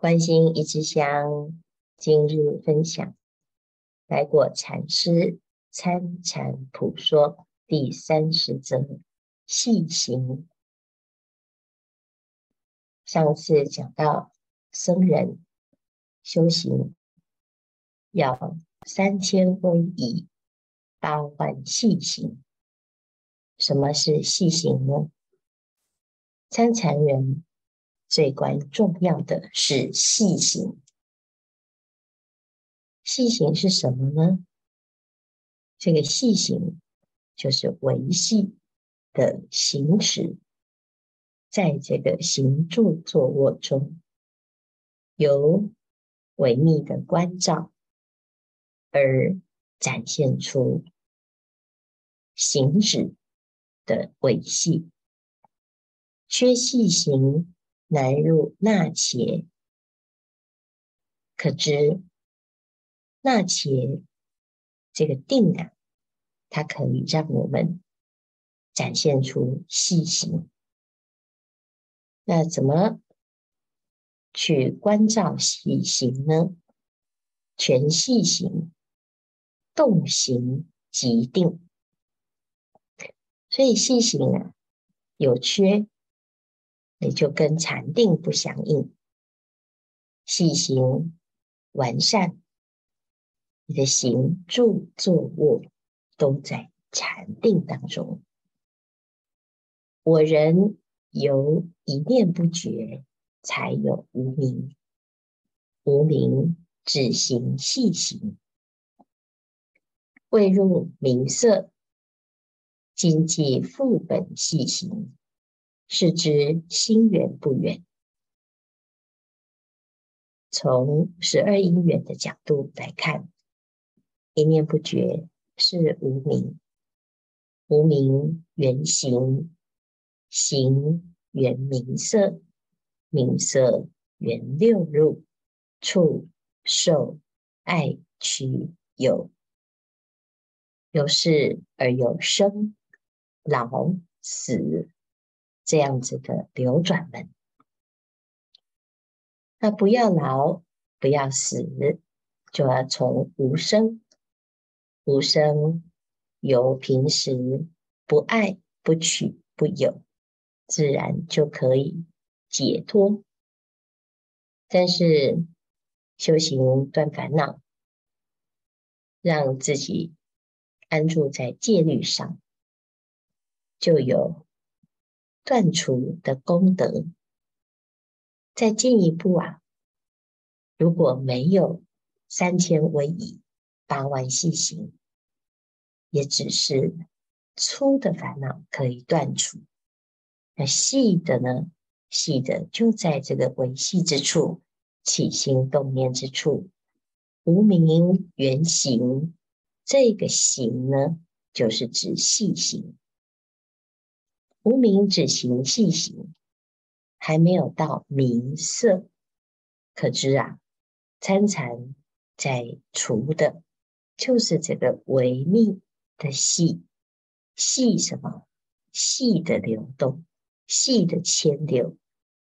观心一枝香，今日分享来果禅师参禅普说第三十则细行。上次讲到僧人修行要三千威仪，八万细行。什么是细行呢？参禅人。最关重要的是细行，细行是什么呢？这个细行就是维系的行持，在这个行住坐卧中，由维密的关照而展现出行止的维系，缺细行。难入那伽，可知那伽这个定啊，它可以让我们展现出细行。那怎么去关照细行呢？全细行，动行即定。所以细行啊，有缺。也就跟禅定不相应，细行完善，你的行住坐卧都在禅定当中。我人由一念不觉，才有无明，无明只行细行，未入名色，今既复本细行。是知心远不远。从十二因缘的角度来看，一念不觉是无明，无明缘行，行缘名色，名色缘六入，触受爱取有，有是而有生老死。这样子的流转门，那不要老，不要死，就要从无生，无生由平时不爱、不取、不有，自然就可以解脱。但是修行断烦恼，让自己安住在戒律上，就有。断除的功德，再进一步啊，如果没有三千威仪、八万细行，也只是粗的烦恼可以断除。那细的呢？细的就在这个维系之处，起心动念之处，无明缘行，这个行呢，就是指细行。无名只行细行，还没有到名色，可知啊，参禅在除的，就是这个维密的细，细什么？细的流动，细的牵流，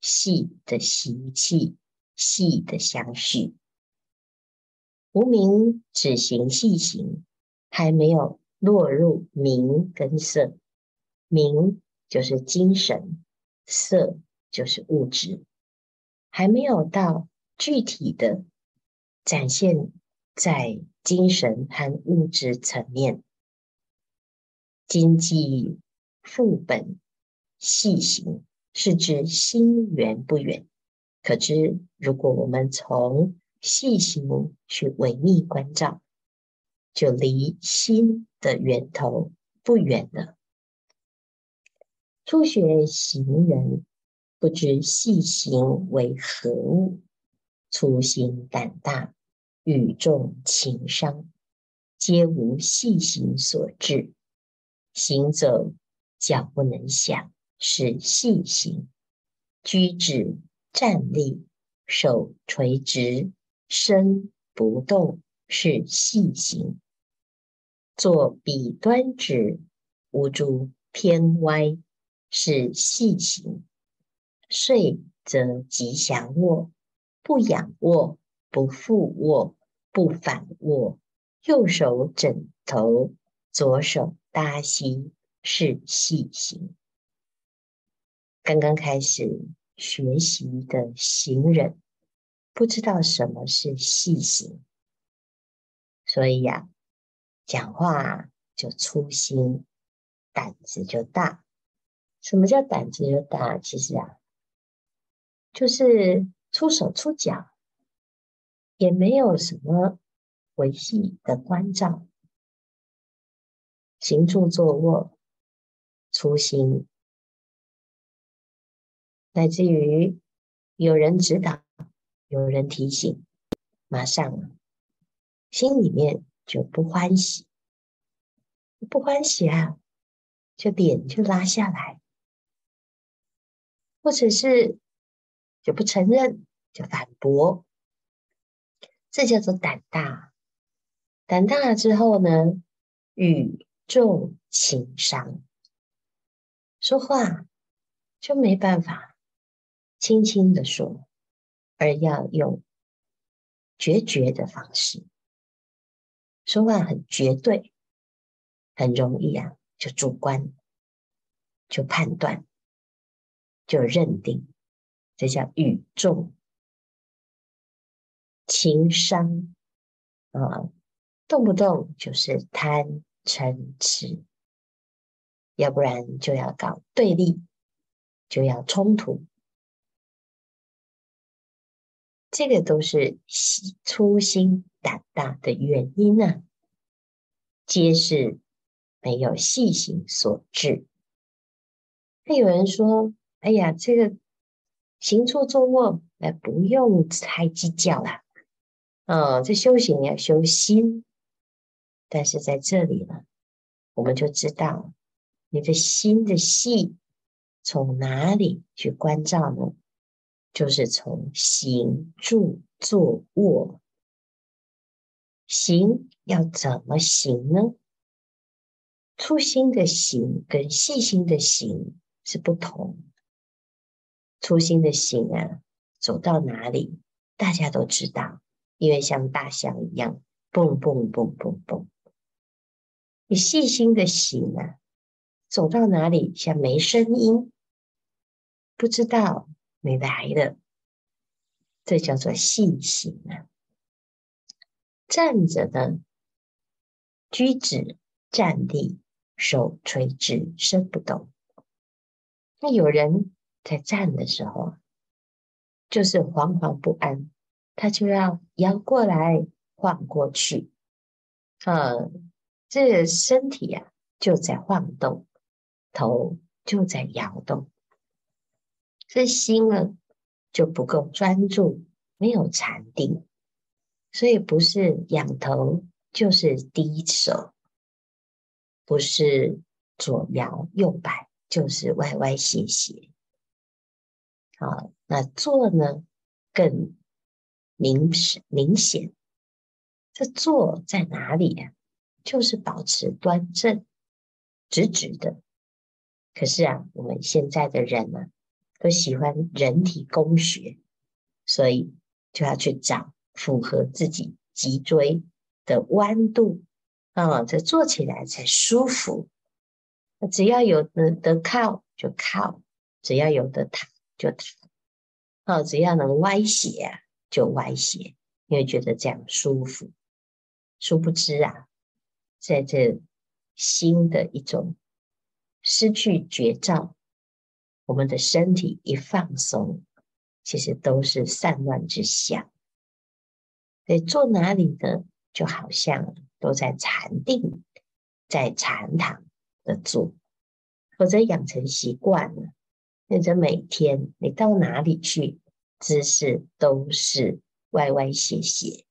细的习气，细的相续。无名只行细行，还没有落入名跟色，名。就是精神，色就是物质，还没有到具体的展现在精神和物质层面。经济副本细行，是指心源不远。可知，如果我们从细行去维密关照，就离心的源头不远了。初学行人不知细行为何物，粗心胆大，语重情伤，皆无细行所致。行走脚不能响，是细行；居止站立，手垂直，身不动，是细行；坐笔端直，无诸偏歪。是细行，睡则吉祥卧，不仰卧，不俯卧，不反卧。右手枕头，左手搭膝，是细行。刚刚开始学习的行人，不知道什么是细行，所以呀、啊，讲话就粗心，胆子就大。什么叫胆子就大？其实啊，就是出手出脚，也没有什么维系的关照，行住坐卧粗心。乃至于有人指导，有人提醒，马上心里面就不欢喜，不欢喜啊，就脸就拉下来，或者是就不承认，就反驳，这叫做胆大。胆大了之后呢，语重情伤，说话就没办法。轻轻的说，而要用决绝的方式说话，很绝对，很容易啊，就主观，就判断，就认定，这叫语重情伤啊，动不动就是贪嗔痴，要不然就要搞对立，就要冲突。这个都是粗心胆大的原因呢、啊，皆是没有细心所致。那有人说：“哎呀，这个行住坐卧，哎，不用太计较啦。哦，这修行要修心。但是在这里呢，我们就知道你的心的细从哪里去关照呢？”就是从行住坐卧，行要怎么行呢？粗心的行跟细心的行是不同。粗心的行啊，走到哪里大家都知道，因为像大象一样蹦蹦蹦蹦蹦。你细心的行啊，走到哪里像没声音，不知道。没来了，这叫做细心啊。站着的居止站立，手垂直，身不动。那有人在站的时候，就是惶惶不安，他就要摇过来晃过去，嗯，这身体呀、啊、就在晃动，头就在摇动。这心呢就不够专注，没有禅定，所以不是仰头就是低手，不是左摇右摆就是歪歪斜斜。啊，那坐呢更明实明显。这坐在哪里呀？就是保持端正，直直的。可是啊，我们现在的人呢？都喜欢人体工学，所以就要去找符合自己脊椎的弯度啊，这坐起来才舒服。只要有的得靠就靠，只要有得躺就躺，啊，只要能歪斜啊就歪斜，因为觉得这样舒服。殊不知啊，在这新的一种失去觉照。我们的身体一放松，其实都是散乱之相。所以坐哪里呢？就好像都在禅定，在禅堂的坐，否则养成习惯了，或者每天你到哪里去，姿势都是歪歪斜斜。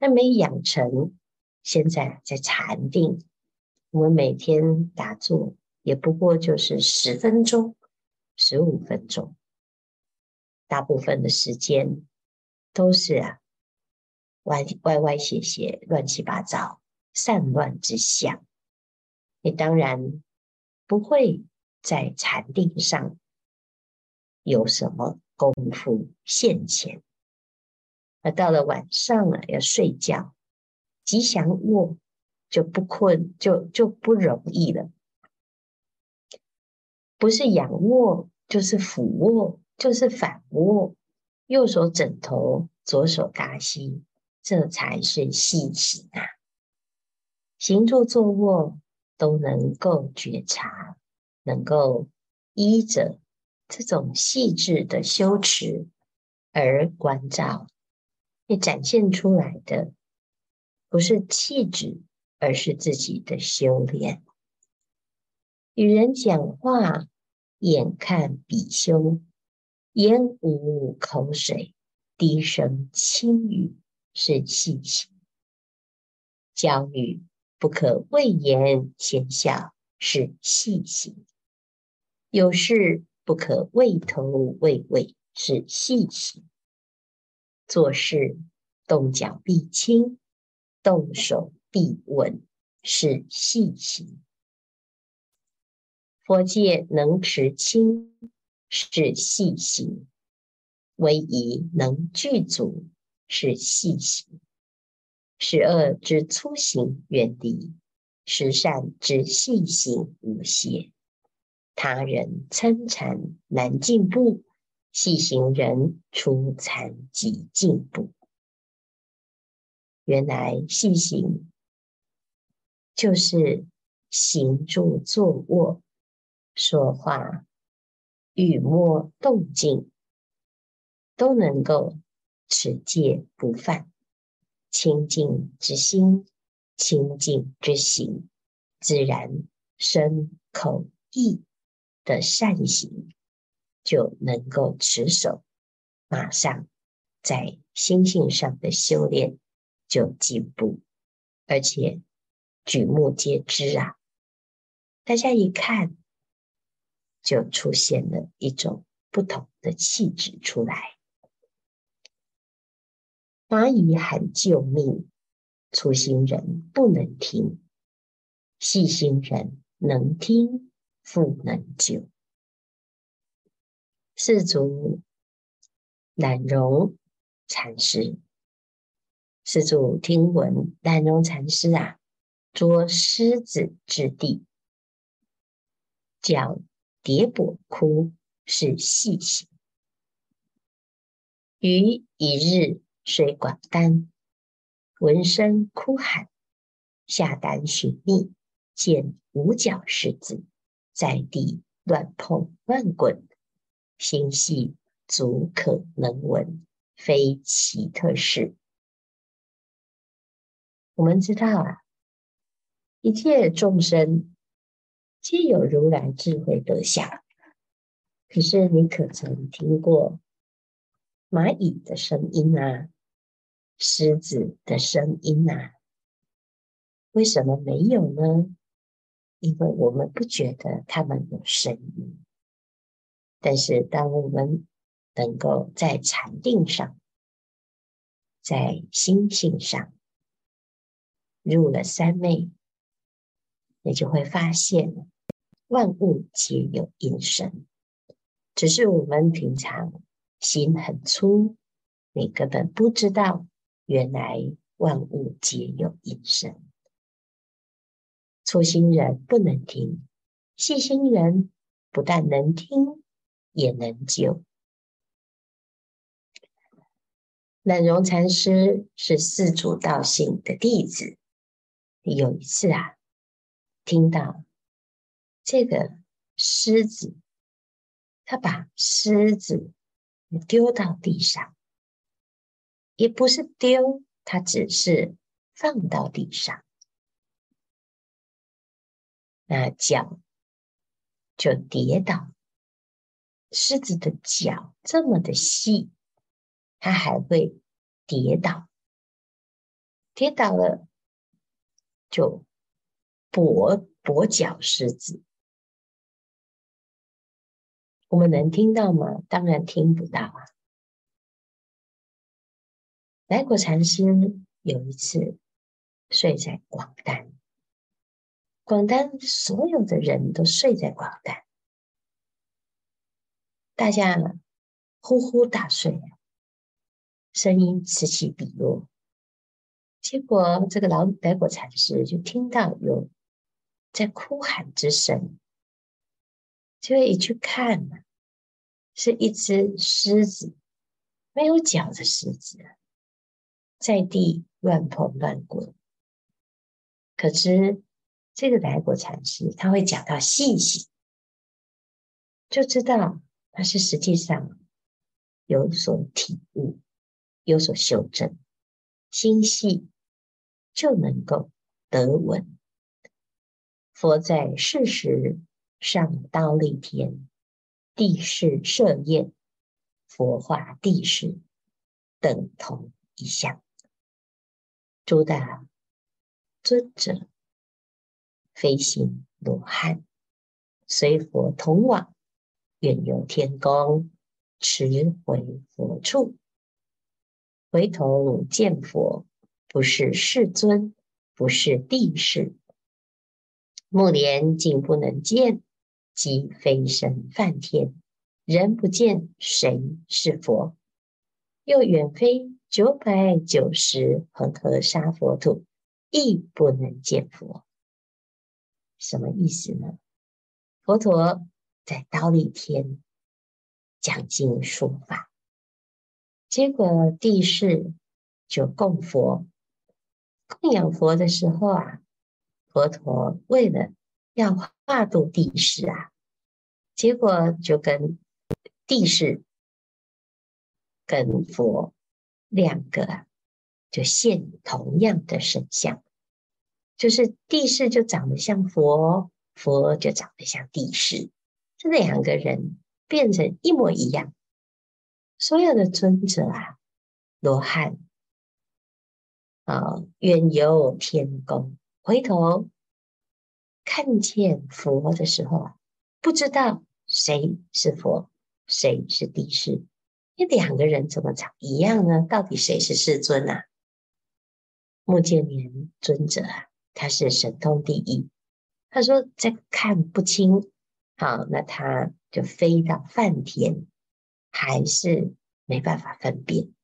那没养成，现在在禅定，我们每天打坐。也不过就是十分钟、十五分钟，大部分的时间都是啊歪歪歪斜斜、乱七八糟、散乱之相。你当然不会在禅定上有什么功夫现前。而到了晚上了，要睡觉，吉祥卧就不困，就就不容易了。不是仰卧，就是俯卧，就是反卧。右手枕头，左手搭膝，这才是细行啊！行坐坐卧都能够觉察，能够依着这种细致的修持而关照。你展现出来的不是气质，而是自己的修炼。与人讲话，眼看比修，言无口水，低声轻语是细心；教育不可讳言先笑是细行；有事不可畏头畏尾是细行。做事动脚必轻，动手必稳，是细行。佛界能持清，是细行；威仪能具足，是细行；十恶之粗行远离，十善之细行无邪。他人参禅难进步。细行人出禅即进步。原来细行就是行住坐卧、说话、语默动静，都能够持戒不犯，清净之心、清净之行，自然身口意的善行。就能够持守，马上在心性上的修炼就进步，而且举目皆知啊！大家一看，就出现了一种不同的气质出来。蚂蚁喊救命，粗心人不能听；细心人能听，复能救。世祖懒荣禅师，世祖听闻懒荣禅师啊，捉狮子之地，叫蝶跛窟，是细行。于一日水广丹，闻声哭喊，下丹寻觅，见五角狮子在地乱碰乱滚。心细足可能闻，非奇特事。我们知道啊，一切众生皆有如来智慧德相。可是你可曾听过蚂蚁的声音啊？狮子的声音啊？为什么没有呢？因为我们不觉得他们有声音。但是，当我们能够在禅定上，在心性上入了三昧，你就会发现万物皆有音声，只是我们平常心很粗，你根本不知道，原来万物皆有音声。粗心人不能听，细心人不但能听。也能救。冷容禅师是四祖道信的弟子。有一次啊，听到这个狮子，他把狮子丢到地上，也不是丢，他只是放到地上，那脚就跌倒。狮子的脚这么的细，它还会跌倒，跌倒了就跛跛脚狮子。我们能听到吗？当然听不到啊。来果禅师有一次睡在广丹，广丹所有的人都睡在广丹。大家呼呼大睡，声音此起彼落。结果这个老白果禅师就听到有在哭喊之声，就一去看呢，是一只狮子，没有脚的狮子，在地乱碰乱滚。可知这个来果禅师他会讲到细细，就知道他是实际上。有所体悟，有所修正，心细就能够得闻。佛在世时上道立天，地势设宴，佛化地势，等同一相。诸大尊者飞行罗汉，随佛同往，远游天宫。迟回佛处，回头见佛，不是世尊，不是帝释，目连竟不能见，即飞升梵天，人不见谁是佛。又远飞九百九十恒河沙佛土，亦不能见佛。什么意思呢？佛陀在忉利天。讲经说法，结果地势就供佛，供养佛的时候啊，佛陀为了要化度地势啊，结果就跟地势跟佛两个，就现同样的身相，就是地势就长得像佛，佛就长得像地势，这两个人。变成一模一样，所有的尊者啊，罗汉啊，远游天宫，回头看见佛的时候啊，不知道谁是佛，谁是帝释，那两个人怎么长一样呢？到底谁是世尊啊？目犍连尊者啊，他是神通第一，他说这看不清，好，那他。就飞到梵天，还是没办法分辨，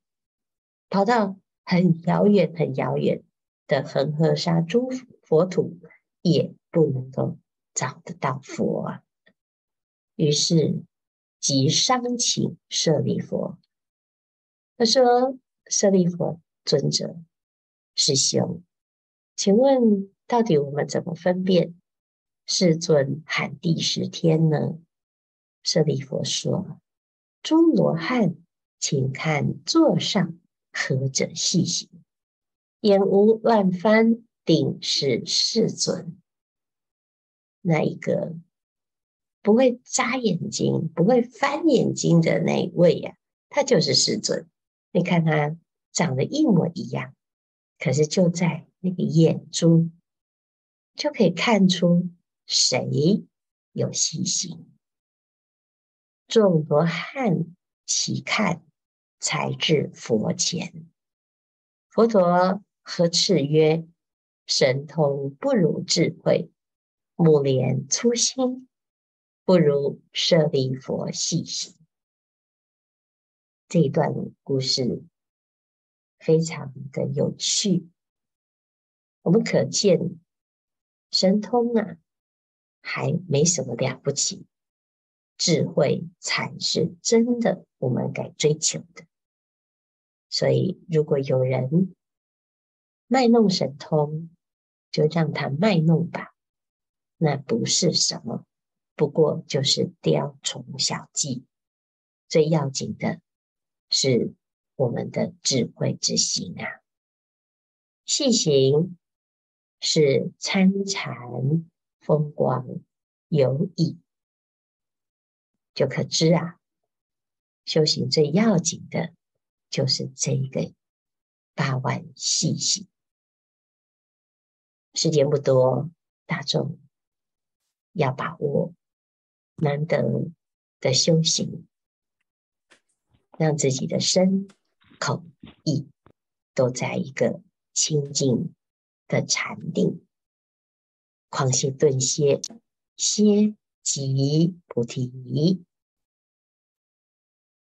跑到很遥远、很遥远的恒河沙诸佛土，也不能够找得到佛啊。于是即商请舍利佛，他说：“舍利佛尊者，师兄，请问到底我们怎么分辨世尊喊第十天呢？”舍利弗说：“诸罗汉，请看座上何者细行，眼无乱翻，定是世尊。那一个不会眨眼睛、不会翻眼睛的那一位呀、他就是世尊。你看他长得一模一样，可是就在那个眼珠，就可以看出谁有细心。”众罗汉齐看，才至佛前。佛陀呵斥曰：“神通不如智慧，目连粗心，不如舍利弗细行。”这一段故事非常的有趣，我们可见神通啊，还没什么了不起。智慧才是真的，我们该追求的。所以，如果有人卖弄神通，就让他卖弄吧。那不是什么，不过就是雕虫小技。最要紧的是我们的智慧之心啊！细行是参禅风光有益。就可知啊，修行最要紧的，就是这一个八万细行。时间不多，大众要把握难得的修行，让自己的身、口、意都在一个清净的禅定，况歇顿歇，歇即菩提。